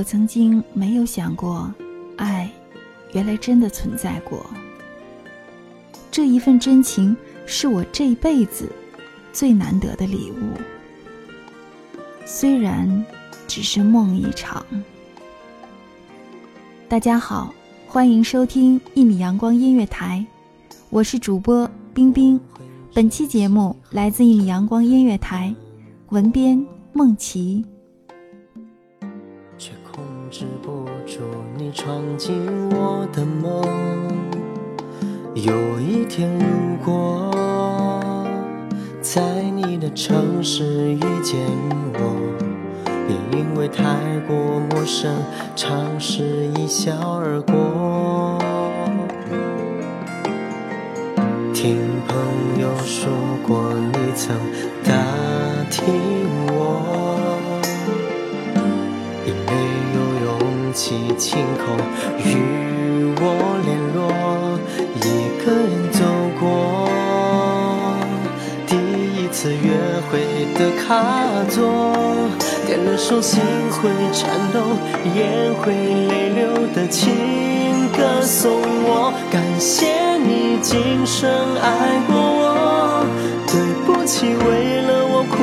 我曾经没有想过，爱原来真的存在过。这一份真情是我这辈子最难得的礼物，虽然只是梦一场。大家好，欢迎收听一米阳光音乐台，我是主播冰冰。本期节目来自一米阳光音乐台，文编梦琪。闯进我的梦。有一天如果，在你的城市遇见我。别因为太过陌生，尝试一笑而过。听朋友说过，你曾打听我，有勇气亲口与我联络，一个人走过第一次约会的卡座。点了首心会颤抖、眼会泪流的情歌送我，感谢你今生爱过我，对不起为了我哭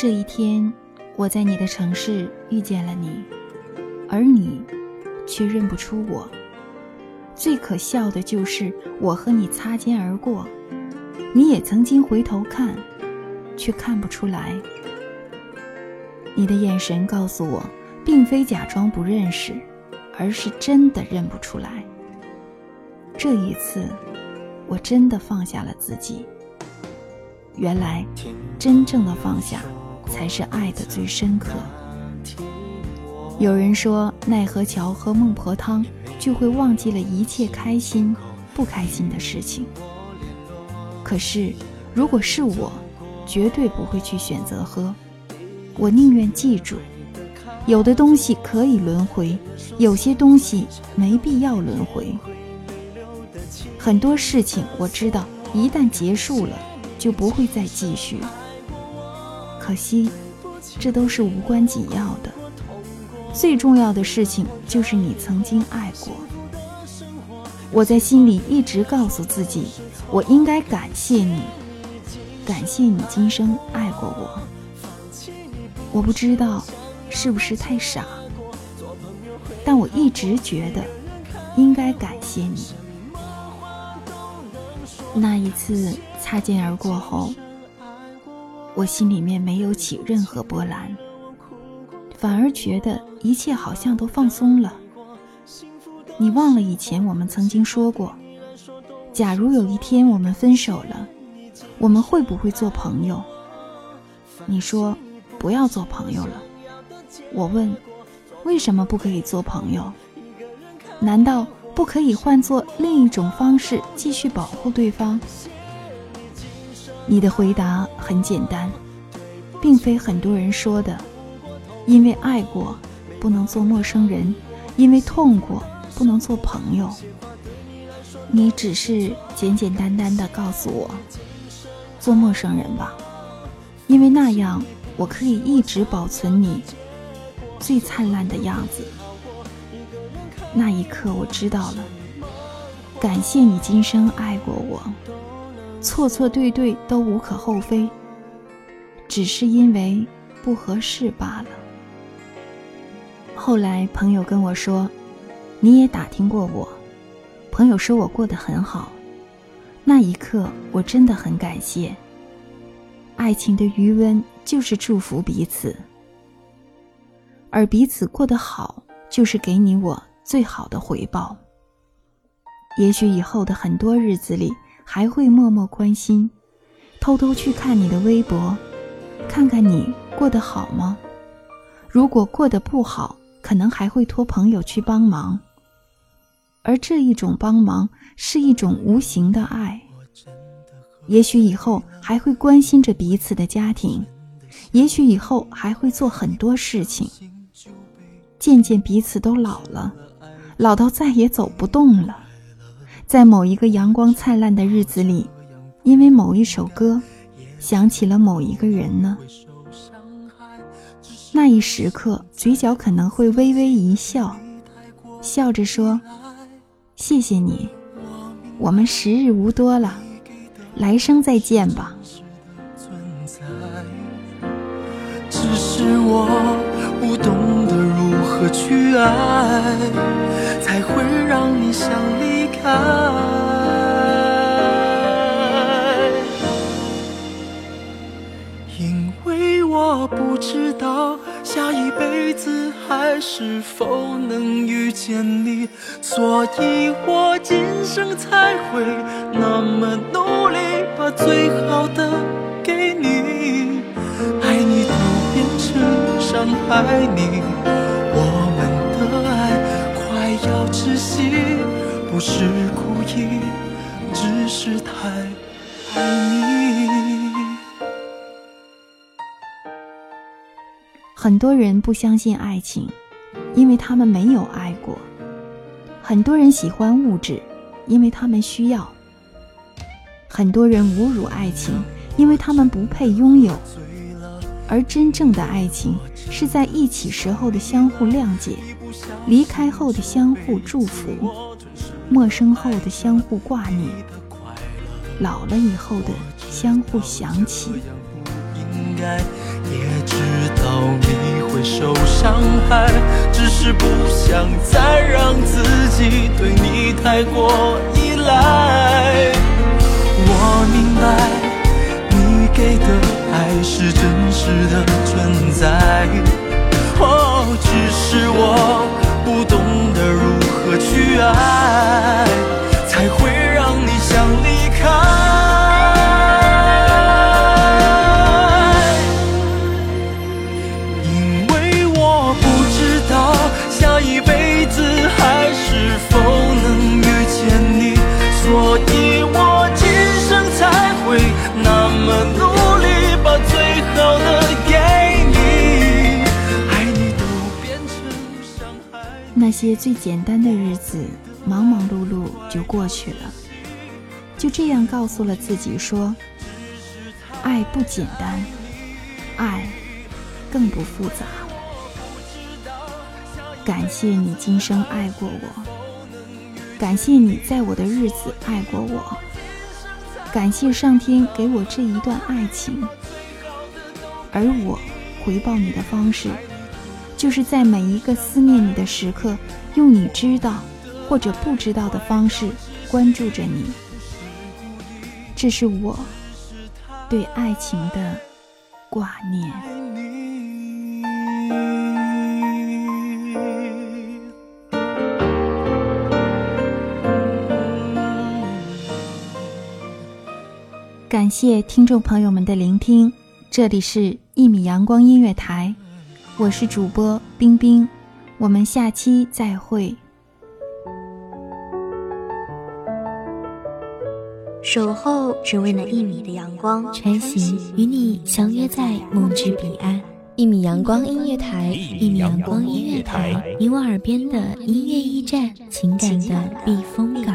这一天，我在你的城市遇见了你，而你却认不出我。最可笑的就是我和你擦肩而过。你也曾经回头看，却看不出来。你的眼神告诉我，并非假装不认识，而是真的认不出来。这一次，我真的放下了自己。原来，真正的放下，才是爱的最深刻。有人说，奈何桥喝孟婆汤，就会忘记了一切开心、不开心的事情。可是，如果是我，绝对不会去选择喝。我宁愿记住，有的东西可以轮回，有些东西没必要轮回。很多事情我知道，一旦结束了，就不会再继续。可惜，这都是无关紧要的。最重要的事情就是你曾经爱过。我在心里一直告诉自己。我应该感谢你，感谢你今生爱过我。我不知道是不是太傻，但我一直觉得应该感谢你。那一次擦肩而过后，我心里面没有起任何波澜，反而觉得一切好像都放松了。你忘了以前我们曾经说过。假如有一天我们分手了，我们会不会做朋友？你说不要做朋友了。我问，为什么不可以做朋友？难道不可以换做另一种方式继续保护对方？你的回答很简单，并非很多人说的，因为爱过不能做陌生人，因为痛过不能做朋友。你只是简简单单的告诉我，做陌生人吧，因为那样我可以一直保存你最灿烂的样子。那一刻，我知道了，感谢你今生爱过我，错错对对都无可厚非，只是因为不合适罢了。后来朋友跟我说，你也打听过我。朋友说我过得很好，那一刻我真的很感谢。爱情的余温就是祝福彼此，而彼此过得好，就是给你我最好的回报。也许以后的很多日子里，还会默默关心，偷偷去看你的微博，看看你过得好吗？如果过得不好，可能还会托朋友去帮忙。而这一种帮忙是一种无形的爱，也许以后还会关心着彼此的家庭，也许以后还会做很多事情。渐渐彼此都老了，老到再也走不动了。在某一个阳光灿烂的日子里，因为某一首歌，想起了某一个人呢。那一时刻，嘴角可能会微微一笑，笑着说。谢谢你，我们时日无多了，来生再见吧。只是我不懂得如何去爱，才会让你想离爱，因为。我不知道下一辈子还是否能遇见你，所以我今生才会那么努力，把最好的给你。爱你都变成伤害你，我们的爱快要窒息，不是故意，只是太爱你。很多人不相信爱情，因为他们没有爱过；很多人喜欢物质，因为他们需要；很多人侮辱爱情，因为他们不配拥有。而真正的爱情，是在一起时候的相互谅解，离开后的相互祝福，陌生后的相互挂念，老了以后的相互想起。也知道你会受伤害，只是不想再让自己对你太过依赖。我明白你给的爱是真实的存在，哦，只是我不懂何去爱，些最简单的日子，忙忙碌碌就过去了。就这样告诉了自己说：“爱不简单，爱更不复杂。”感谢你今生爱过我，感谢你在我的日子爱过我，感谢上天给我这一段爱情，而我回报你的方式。就是在每一个思念你的时刻，用你知道或者不知道的方式关注着你。这是我对爱情的挂念。感谢听众朋友们的聆听，这里是《一米阳光音乐台》。我是主播冰冰，我们下期再会。守候只为那一米的阳光，穿行与你相约在梦之彼岸。一米阳光音乐台，一米阳光音乐台，你我耳边的音乐驿站，情感的避风港。